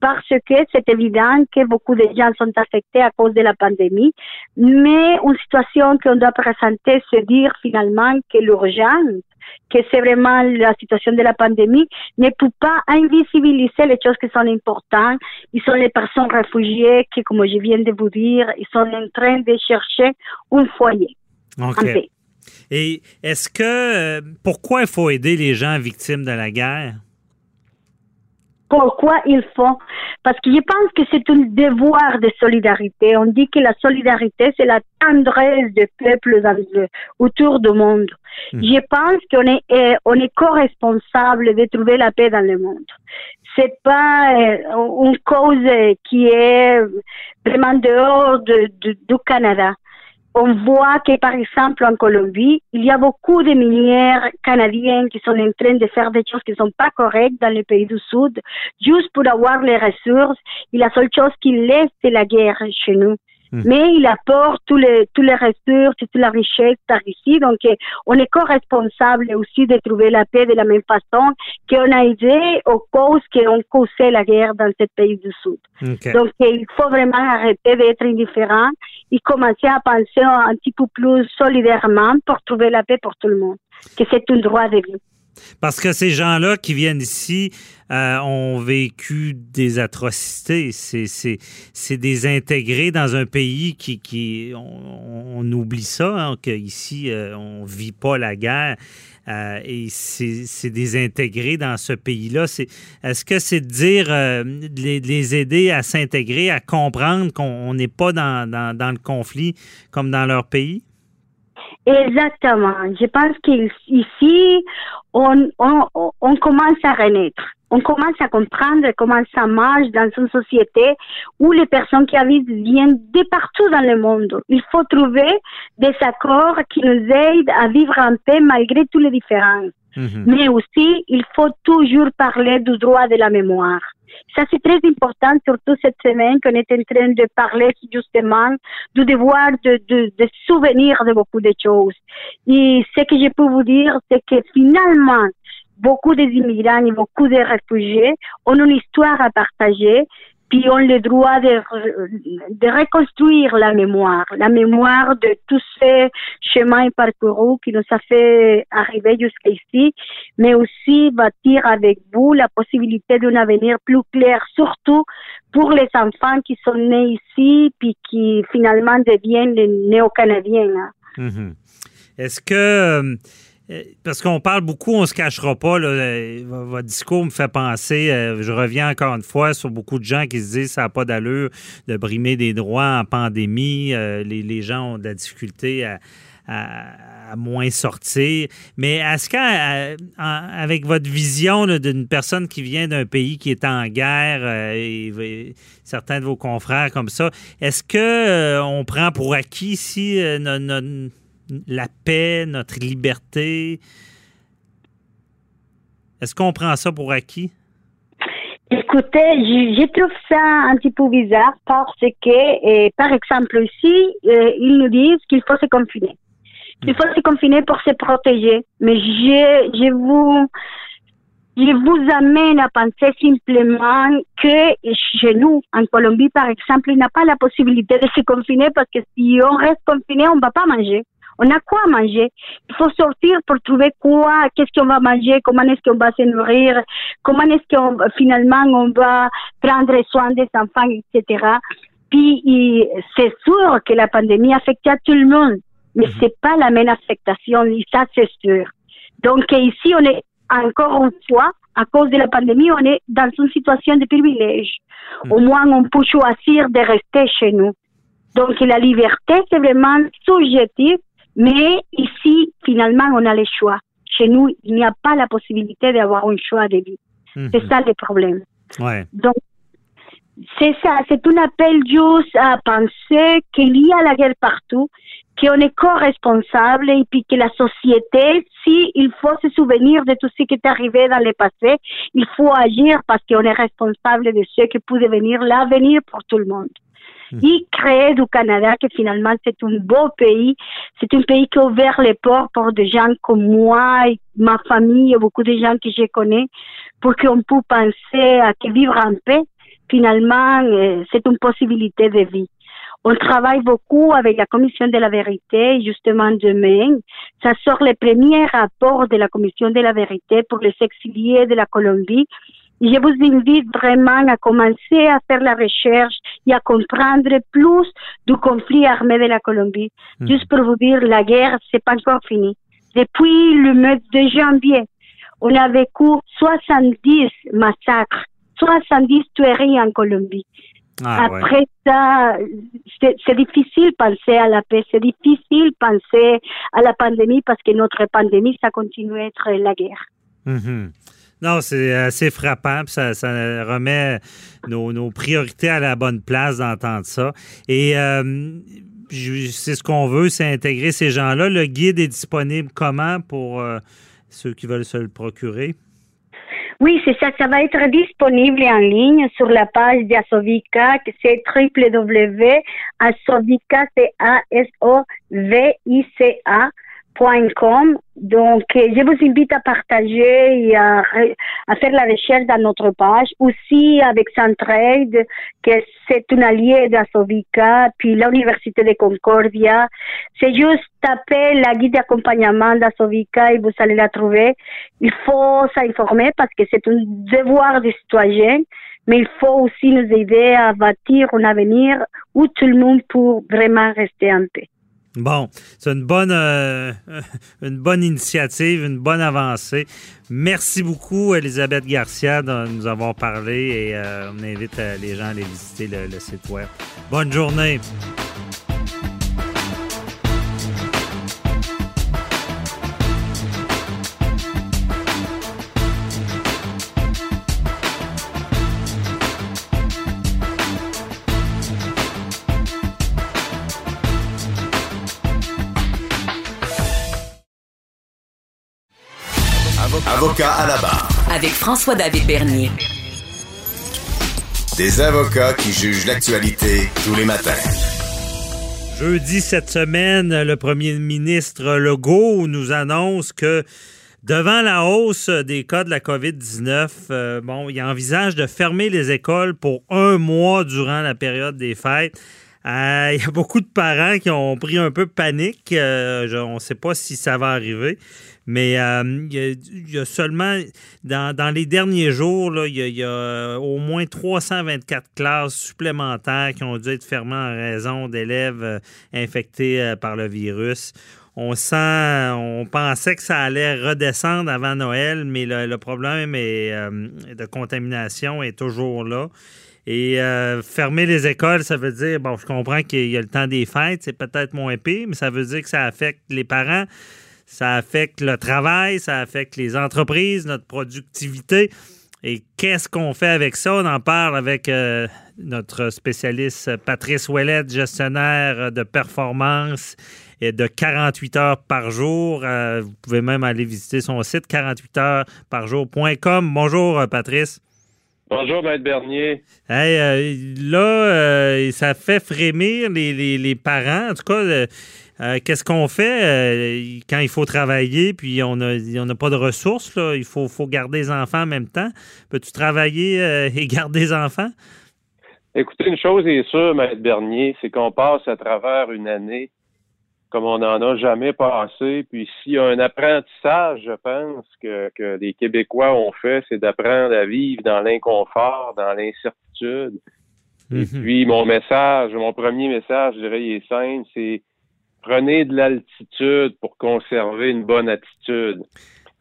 parce que c'est évident que beaucoup de gens sont affectés à cause de la pandémie, mais une situation qu'on doit présenter, c'est dire finalement que l'urgence, que c'est vraiment la situation de la pandémie, ne peut pas invisibiliser les choses qui sont importantes. Ils sont les personnes réfugiées qui, comme je viens de vous dire, ils sont en train de chercher un foyer. Okay. Et est-ce que euh, pourquoi il faut aider les gens victimes de la guerre? Pourquoi il faut? Parce que je pense que c'est un devoir de solidarité. On dit que la solidarité, c'est la tendresse des peuples autour du monde. Hmm. Je pense qu'on est, euh, on est co-responsable de trouver la paix dans le monde. C'est pas euh, une cause qui est vraiment dehors du Canada on voit que, par exemple, en Colombie, il y a beaucoup de minières canadiennes qui sont en train de faire des choses qui ne sont pas correctes dans le pays du Sud, juste pour avoir les ressources. Et la seule chose qui laisse, c'est la guerre chez nous. Hmm. Mais il apporte tous les, tous les ressources, toute la richesse par ici. Donc, euh, on est co-responsable aussi de trouver la paix de la même façon qu'on a aidé aux causes qui ont causé la guerre dans ce pays du Sud. Donc, euh, il faut vraiment arrêter d'être indifférent et commencer à penser un petit peu plus solidairement pour trouver la paix pour tout le monde, que c'est un droit de vie. Parce que ces gens-là qui viennent ici euh, ont vécu des atrocités. C'est désintégré dans un pays qui, qui on, oublie ça, hein, qu'ici, euh, on ne vit pas la guerre. Euh, et c'est désintégré dans ce pays-là. Est-ce que c'est de dire, de les, aider à s'intégrer, à comprendre qu'on n'est pas dans, dans, le conflit comme dans leur pays? Exactement. Je pense qu'ici, on, on, on commence à renaître. On commence à comprendre comment ça marche dans une société où les personnes qui habitent viennent de partout dans le monde. Il faut trouver des accords qui nous aident à vivre en paix malgré toutes les différences. Mhm. Mais aussi, il faut toujours parler du droit de la mémoire. Ça, c'est très important, surtout cette semaine qu'on est en train de parler justement du devoir de, de, de souvenir de beaucoup de choses. Et ce que je peux vous dire, c'est que finalement, beaucoup des immigrants et beaucoup des réfugiés ont une histoire à partager puis ont le droit de, reconstruire la mémoire, la mémoire de tous ces chemins parcourus qui nous a fait arriver jusqu'ici, mais aussi bâtir avec vous la possibilité d'un avenir plus clair, surtout pour les enfants qui sont nés ici, puis qui finalement deviennent les néo-canadiens. hein. Mhm. Est-ce que. Euh, Parce qu'on parle beaucoup, on se cachera pas. Là, euh, votre discours me fait penser, euh, je reviens encore une fois sur beaucoup de gens qui se disent ça n'a pas d'allure de brimer des droits en pandémie. les, gens ont de la difficulté à, moins sortir. Mais est-ce qu'avec votre vision d'une personne qui vient d'un pays qui est en guerre, et, certains de vos confrères comme ça, est-ce que euh, on prend pour acquis ici euh, no- no- la paix, notre liberté? Est-ce qu'on prend ça pour acquis? Écoutez, je, trouve ça un petit peu bizarre parce que, euh, par exemple, ici, euh, ils nous disent qu'il faut se confiner. Il faut se confiner pour se protéger. Mais je, je vous, je vous amène à penser simplement que chez nous, en Colombie, par exemple, il n'a pas la possibilité de se confiner parce que si on reste confiné, on ne va pas manger. On a quoi manger? Il faut sortir pour trouver quoi, qu'est-ce qu'on va manger, comment est-ce qu'on va se nourrir, comment est-ce qu'on finalement on va prendre soin des enfants, etc. Puis c'est sûr que la pandémie affecte à tout le monde, mais c'est pas la même affectation, et ça c'est sûr. Donc ici on est encore une fois à cause de la pandémie, on est dans une situation de privilège. Au moins on peut choisir de rester chez nous. Donc la liberté c'est vraiment subjectif, mais ici finalement on a le choix. Chez nous, il n'y a pas la possibilité d'avoir un choix de vie. C'est ça le problème. Ouais. Donc, c'est ça, c'est un appel juste à penser qu'il y a la guerre partout, qu'on est co-responsable et puis que la société, si il faut se souvenir de tout ce qui est arrivé dans le passé, il faut agir parce qu'on est responsable de ce qui peut devenir l'avenir pour tout le monde. Et créer du Canada, que finalement c'est un beau pays, c'est un pays qui a ouvert les portes pour des gens comme moi, et ma famille et beaucoup de gens que je connais, pour qu'on puisse penser à vivre en paix, finalement, euh, c'est une possibilité de vie. On travaille beaucoup avec la Commission de la vérité. Justement, demain, ça sort le premier rapport de la Commission de la vérité pour les exiliés de la Colombie. Je vous invite vraiment à commencer à faire la recherche et à comprendre plus du conflit armé de la Colombie. Juste pour vous dire, la guerre, c'est pas encore fini. Depuis le mois de janvier, on a vécu 70 massacres, 70 tueries en Colombie. Ah, ouais. Après ça, c'est difficile penser à la paix, c'est difficile penser à la pandémie parce que notre pandémie, ça continue à être la guerre. Mhm. Non, c'est assez frappant. puis Ça, ça remet nos, priorités à la bonne place d'entendre ça. Et euh, c'est ce qu'on veut, c'est intégrer ces gens-là. Le guide est disponible comment pour euh, ceux qui veulent se le procurer? Oui, c'est ça. Ça va être disponible en ligne sur la page d'Asovica, c'est www.asovica, c'est A-S-O-V-I-C-A, Donc, euh, je vous invite à partager et à, à faire la recherche dans notre page. Aussi avec Centraide, que c'est un allié d'Asovica, puis l'Université de Concordia. C'est juste taper la guide d'accompagnement d'Asovica et vous allez la trouver. Il faut s'informer parce que c'est un devoir des citoyens, mais il faut aussi nous aider à bâtir un avenir où tout le monde peut vraiment rester en paix. Bon, c'est une bonne, euh, une bonne initiative, une bonne avancée. Merci beaucoup, Elisabeth Garcia, de nous avoir parlé et euh, on invite euh, les gens à aller visiter le, le site web. Bonne journée. Avocat à la barre. Avec François-David Bernier. Des avocats qui jugent l'actualité tous les matins. Jeudi cette semaine, le premier ministre Legault nous annonce que Devant la hausse des cas de la COVID-19, bon, il envisage de fermer les écoles pour un mois durant la période des fêtes. Il y a beaucoup de parents qui ont pris un peu panique. on ne sait pas si ça va arriver. Mais euh, il, y a, seulement, dans, les derniers jours, il, y a, au moins 324 classes supplémentaires qui ont dû être fermées en raison d'élèves euh, infectés euh, par le virus. On sent, on pensait que ça allait redescendre avant Noël, mais le, problème de contamination est toujours là. Et fermer les écoles, ça veut dire, bon, je comprends qu'il y a le temps des fêtes, c'est peut-être moins pire, mais ça veut dire que ça affecte les parents ça affecte le travail, ça affecte les entreprises, notre productivité. Et qu'est-ce qu'on fait avec ça? On en parle avec euh, notre spécialiste Patrice Ouellet, gestionnaire de performance et de 48 heures par jour. Euh, vous pouvez même aller visiter son site 48 heures par jour.com. Bonjour, Patrice. Bonjour, Maître Bernier. Hey, euh, là, ça fait frémir les, les parents. En tout cas, euh, qu'est-ce qu'on fait? Euh, quand il faut travailler puis on n'a pas de ressources? Là, il faut, faut garder les enfants en même temps. Peux-tu travailler euh, et garder les enfants? Écoutez, une chose est sûre, Maître Bernier, c'est qu'on passe à travers une année comme on n'en a jamais passé. Puis s'il y a un apprentissage, je pense, que, que les Québécois ont fait, c'est d'apprendre à vivre dans l'inconfort, dans l'incertitude. Et mhm. puis mon message, mon premier message, je dirais, il est simple, c'est prenez de l'altitude pour conserver une bonne attitude.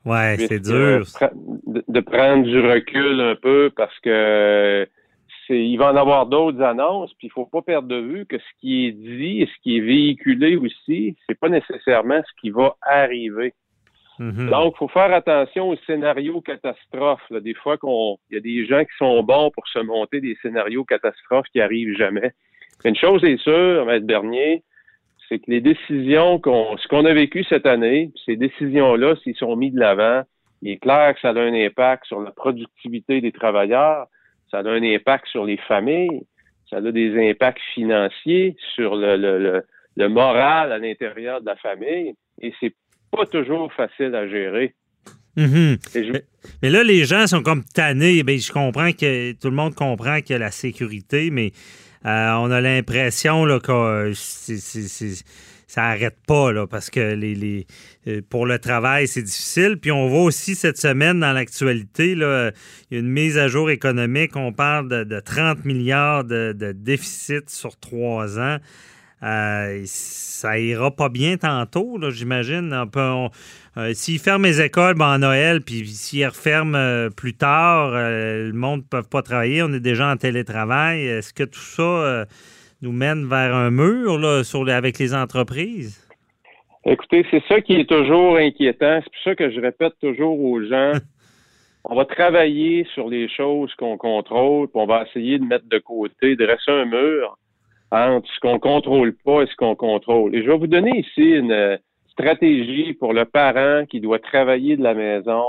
Ouais, c'est dur. De, prendre du recul un peu parce que c'est, il va en avoir d'autres annonces, puis il faut pas perdre de vue que ce qui est dit et ce qui est véhiculé aussi, c'est pas nécessairement ce qui va arriver. Mm-hmm. Donc, il faut faire attention aux scénarios catastrophes. Des fois, qu'on, il y a des gens qui sont bons pour se monter des scénarios catastrophes qui arrivent jamais. Une chose est sûre, Maître Bernier, c'est que les décisions qu'on, ce qu'on a vécu cette année, ces décisions-là, s'ils sont mis de l'avant, il est clair que ça a un impact sur la productivité des travailleurs, ça a un impact sur les familles, ça a des impacts financiers sur le, le, le, moral à l'intérieur de la famille, et c'est pas toujours facile à gérer. Mm-hmm. mais, là, les gens sont comme tannés. Ben, je comprends que tout le monde comprend qu'il y a la sécurité, mais euh, on a l'impression que euh, ça n'arrête pas là, parce que les, euh, pour le travail, c'est difficile. Puis on voit aussi cette semaine dans l'actualité, il y a une mise à jour économique. On parle de, 30 milliards de déficit sur trois ans. Euh, ça ira pas bien tantôt, j'imagine. Euh, s'ils ferment les écoles ben, en Noël, puis s'ils referment euh, plus tard, le monde ne peut pas travailler, on est déjà en télétravail. Est-ce que tout ça nous mène vers un mur là, sur avec les entreprises? Écoutez, c'est ça qui est toujours inquiétant. C'est pour ça que je répète toujours aux gens. on va travailler sur les choses qu'on contrôle, puis on va essayer de mettre de côté, de rester un mur entre ce qu'on contrôle pas et ce qu'on contrôle. Et je vais vous donner ici une euh, stratégie pour le parent qui doit travailler de la maison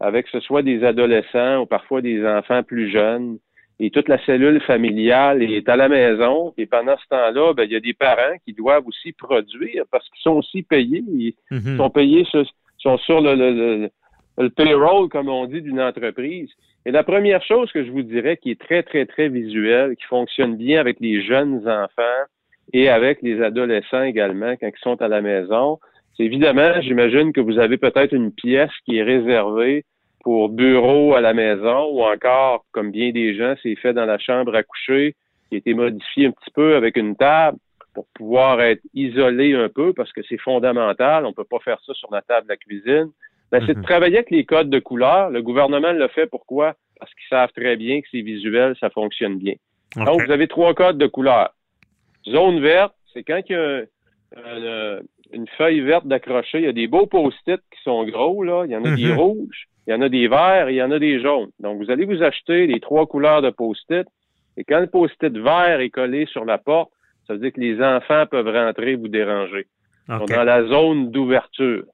avec ce soit des adolescents ou parfois des enfants plus jeunes. Et toute la cellule familiale est à la maison. Et pendant ce temps-là, ben, il y a des parents qui doivent aussi produire parce qu'ils sont aussi payés. Ils mm-hmm. sont payés, sur, sont sur le, le, le payroll, comme on dit, d'une entreprise. Et la première chose que je vous dirais qui est très, très, très visuelle, qui fonctionne bien avec les jeunes enfants et avec les adolescents également quand ils sont à la maison, c'est évidemment, j'imagine que vous avez peut-être une pièce qui est réservée pour bureau à la maison ou encore, comme bien des gens, c'est fait dans la chambre à coucher, qui a été modifié un petit peu avec une table pour pouvoir être isolé un peu parce que c'est fondamental. On peut pas faire ça sur la table de la cuisine. Ben, c'est de mhm. travailler avec les codes de couleur. Le gouvernement le fait pourquoi? Parce qu'ils savent très bien que c'est visuel, ça fonctionne bien. Donc, vous avez trois codes de couleur. Zone verte, c'est quand il y a une feuille verte d'accrocher, il y a des beaux post-it qui sont gros, là. Il y en a des mhm. rouges, il y en a des verts et il y en a des jaunes. Donc, vous allez vous acheter les trois couleurs de post-it. Et quand le post-it vert est collé sur la porte, ça veut dire que les enfants peuvent rentrer vous déranger. Donc, dans la zone d'ouverture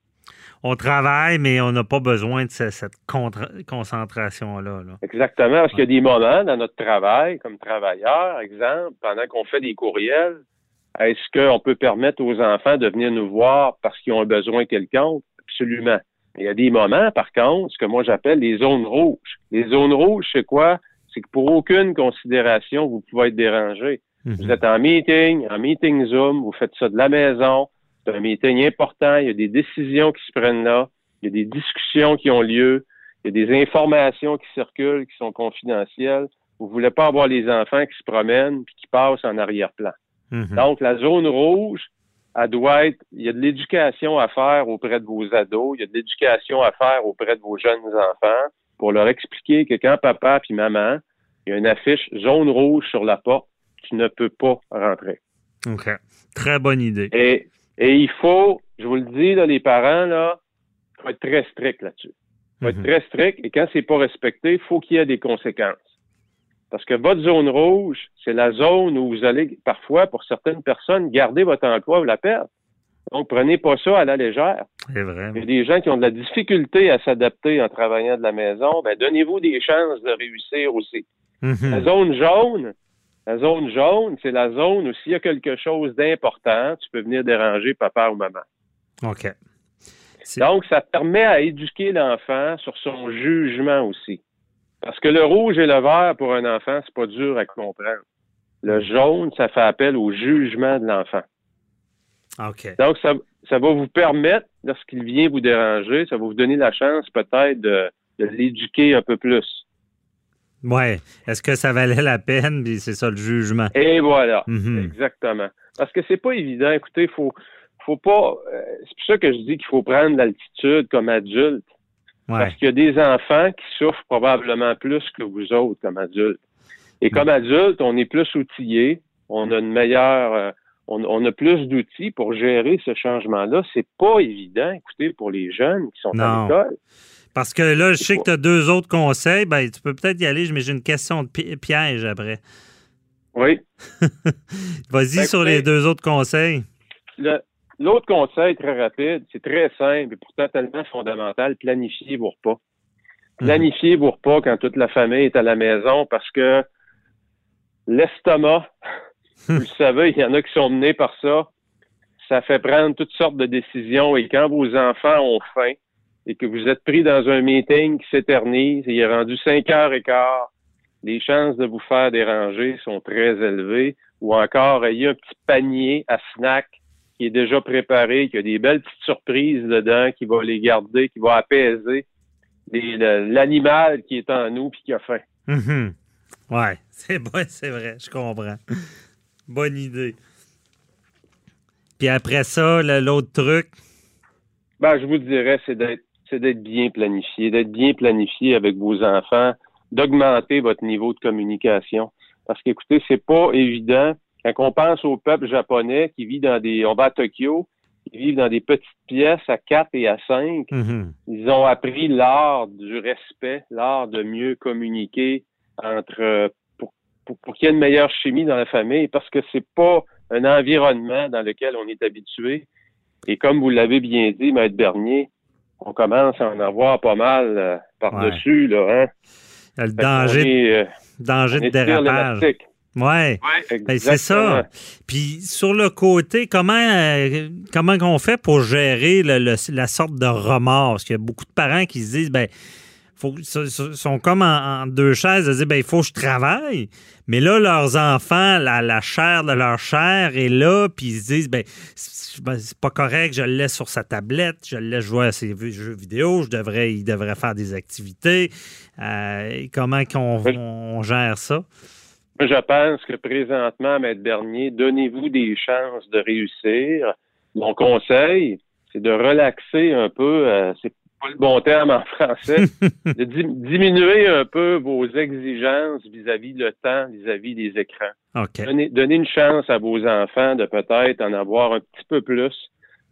on travaille, mais on n'a pas besoin de cette concentration-là. Exactement, parce qu'il y a des moments dans notre travail, comme travailleur, exemple, pendant qu'on fait des courriels, est-ce qu'on peut permettre aux enfants de venir nous voir parce qu'ils ont un besoin quelconque? Absolument. Il y a des moments, par contre, ce que moi j'appelle les zones rouges. Les zones rouges, c'est quoi? C'est que pour aucune considération, vous pouvez être dérangé. Mhm. Vous êtes en meeting, en meeting Zoom, vous faites ça de la maison, c'est un meeting important, il y a des décisions qui se prennent là, il y a des discussions qui ont lieu, il y a des informations qui circulent, qui sont confidentielles. Vous voulez pas avoir les enfants qui se promènent puis qui passent en arrière-plan. Mhm. Donc, la zone rouge, elle doit être, il y a de l'éducation à faire auprès de vos ados, il y a de l'éducation à faire auprès de vos jeunes enfants pour leur expliquer que quand papa puis maman, il y a une affiche zone rouge sur la porte, tu ne peux pas rentrer. OK. Très bonne idée. Et, et il faut, je vous le dis, là, les parents, là, faut être très strict là-dessus. faut être Mhm. très strict et quand c'est pas respecté, il faut qu'il y ait des conséquences. Parce que votre zone rouge, c'est la zone où vous allez parfois, pour certaines personnes, garder votre emploi ou la perdre. Donc, prenez pas ça à la légère. C'est vrai. Il y a des gens qui ont de la difficulté à s'adapter en travaillant de la maison. Ben, donnez-vous des chances de réussir aussi. La Mhm. zone jaune, la zone jaune, c'est la zone où s'il y a quelque chose d'important, tu peux venir déranger papa ou maman. OK. Donc, ça permet à éduquer l'enfant sur son jugement aussi. Parce que le rouge et le vert, pour un enfant, c'est pas dur à comprendre. Le jaune, ça fait appel au jugement de l'enfant. OK. Donc, ça, ça va vous permettre, lorsqu'il vient vous déranger, ça va vous donner la chance peut-être de, de l'éduquer un peu plus. Ouais. Est-ce que ça valait la peine? Puis c'est ça le jugement. Et voilà. Mhm. Exactement. Parce que c'est pas évident. Écoutez, faut, faut pas. euh, c'est pour ça que je dis qu'il faut prendre l'altitude comme adulte. Ouais. Parce qu'il y a des enfants qui souffrent probablement plus que vous autres comme adultes. Et comme adulte, on est plus outillé, on a une meilleure, euh, on, on a plus d'outils pour gérer ce changement-là. C'est pas évident, écoutez, pour les jeunes qui sont Non. à l'école. Parce que là, je sais que tu as deux autres conseils. Ben, tu peux peut-être y aller, mais j'ai une question de pi- piège après. Oui. Vas-y Ben, sur les deux autres conseils. L'autre conseil très rapide, c'est très simple et pourtant tellement fondamental, planifiez vos repas. Planifiez vos repas quand toute la famille est à la maison parce que l'estomac, vous le savez, il y en a qui sont menés par ça, ça fait prendre toutes sortes de décisions et quand vos enfants ont faim et que vous êtes pris dans un meeting qui s'éternise il est rendu 5 heures et quart, les chances de vous faire déranger sont très élevées ou encore il y a un petit panier à snack qui est déjà préparé, qui a des belles petites surprises dedans, qui va les garder, qui va apaiser l'animal qui est en nous puis qui a faim. Mhm. Ouais, c'est bon, c'est vrai, je comprends. Bonne idée. Puis après ça, l'autre truc, Ben, je vous dirais, c'est d'être c'est d'être bien planifié, d'être bien planifié avec vos enfants, d'augmenter votre niveau de communication. Parce qu'écoutez, c'est pas évident. Quand on pense au peuple japonais qui vit dans des, on va à Tokyo, ils vivent dans des petites pièces à 4 et à 5. mhm. Ils ont appris l'art du respect, l'art de mieux communiquer entre euh, pour, pour, pour qu'il y ait une meilleure chimie dans la famille, parce que c'est pas un environnement dans lequel on est habitué. Et comme vous l'avez bien dit, Maître Bernier, on commence à en avoir pas mal euh, par-dessus, là, hein? le Fait danger, est, euh, danger on de dérapage. l'élastique. Ouais. Ben, c'est ça. Puis sur le côté, comment euh, comment qu'on fait pour gérer le- le- la sorte de remords? Parce qu'il y a beaucoup de parents qui se disent, ben, faut, so- so- sont comme en, en deux chaises, de dire, ben, il faut que je travaille. Mais là, leurs enfants, la, la chair de leur chair est là, puis ils se disent, ben, c'est ben, c'est pas correct, je le laisse sur sa tablette, je le laisse jouer à ses jeux vidéo, je devrais, il devrait faire des activités. Euh, comment qu'on on gère ça? Je pense que présentement, Maître Bernier, donnez-vous des chances de réussir. Mon conseil, c'est de relaxer un peu, euh, pas le bon terme en français, de dim- diminuer un peu vos exigences vis-à-vis le temps, vis-à-vis des écrans. OK. Donnez, donnez une chance à vos enfants de peut-être en avoir un petit peu plus,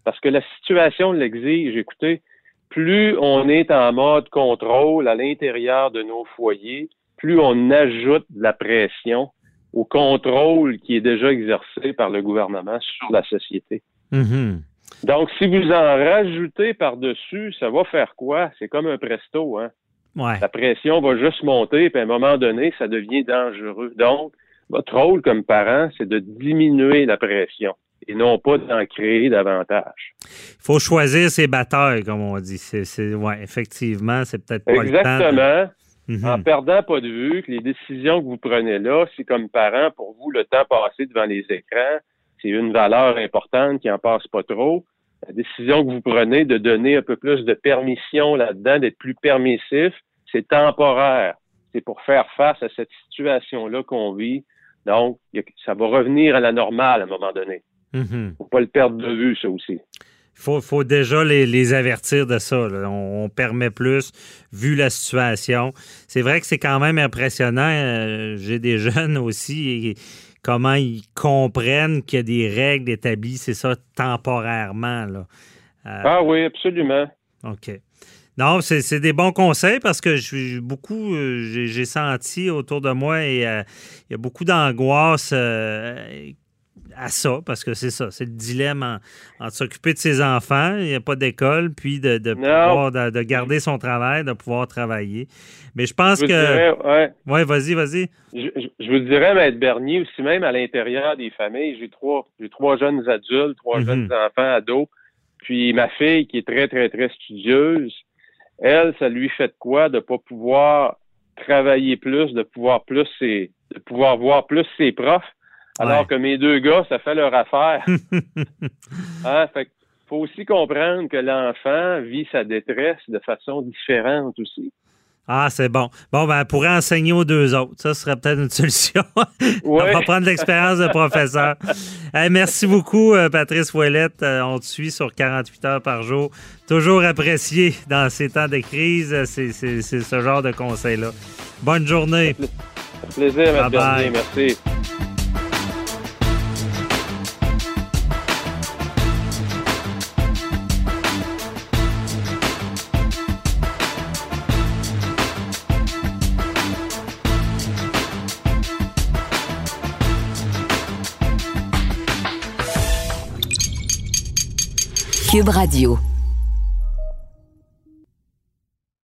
parce que la situation l'exige. Écoutez, plus on est en mode contrôle à l'intérieur de nos foyers, plus on ajoute de la pression au contrôle qui est déjà exercé par le gouvernement sur la société. Mhm. Donc, si vous en rajoutez par-dessus, ça va faire quoi? C'est comme un presto, hein? Ouais. La pression va juste monter, puis à un moment donné, ça devient dangereux. Donc, votre rôle comme parent, c'est de diminuer la pression. et non pas d'en créer davantage. Il faut choisir ses batailles, comme on dit. C'est, ouais, effectivement, c'est peut-être pas Exactement. le temps. De... En perdant pas de vue que les décisions que vous prenez là, c'est comme parent, pour vous, le temps passé devant les écrans, c'est une valeur importante qui en passe pas trop. La décision que vous prenez de donner un peu plus de permission là-dedans, d'être plus permissif, c'est temporaire. C'est pour faire face à cette situation-là qu'on vit. Donc, ça va revenir à la normale à un moment donné. Il ne faut pas le perdre de vue, ça aussi. Il faut, faut, déjà les, les, avertir de ça. On, on, permet plus, vu la situation. C'est vrai que c'est quand même impressionnant. Euh, J'ai des jeunes aussi. Et, comment ils comprennent qu'il y a des règles établies, c'est ça, temporairement. Là. Euh, ah oui, absolument. OK. Non, c'est des bons conseils parce que je beaucoup, euh, j'ai senti autour de moi et euh, il y a beaucoup d'angoisse euh, à ça, parce que c'est ça, c'est le dilemme en, en s'occuper de ses enfants, il n'y a pas d'école, puis de, de pouvoir de, de, garder son travail, de pouvoir travailler. Mais je pense je que. Dirais, ouais, ouais vas-y, vas-y. Je, je, je, vous dirais, Maître Bernier, aussi même à l'intérieur des familles, j'ai trois, j'ai trois jeunes adultes, trois Mhm. jeunes enfants ados. Puis ma fille, qui est très, très, très studieuse, elle, ça lui fait de quoi de pas pouvoir travailler plus, de pouvoir plus ses, de pouvoir voir plus ses profs? Alors Ouais. que mes deux gars, ça fait leur affaire. hein? Fait faut aussi comprendre que l'enfant vit sa détresse de façon différente aussi. Ah, c'est bon. Bon, ben, pourrait enseigner aux deux autres. Ça serait peut-être une solution. On va prendre l'expérience de professeur. Hey, merci beaucoup, euh, Patrice Ouellette. Euh, on te suit sur 48 heures par jour. Toujours apprécié dans ces temps de crise. C'est c'est- c'est ce genre de conseils-là. Bonne journée. Plaisir, Bye-bye. Bernier. Merci. Cube Radio.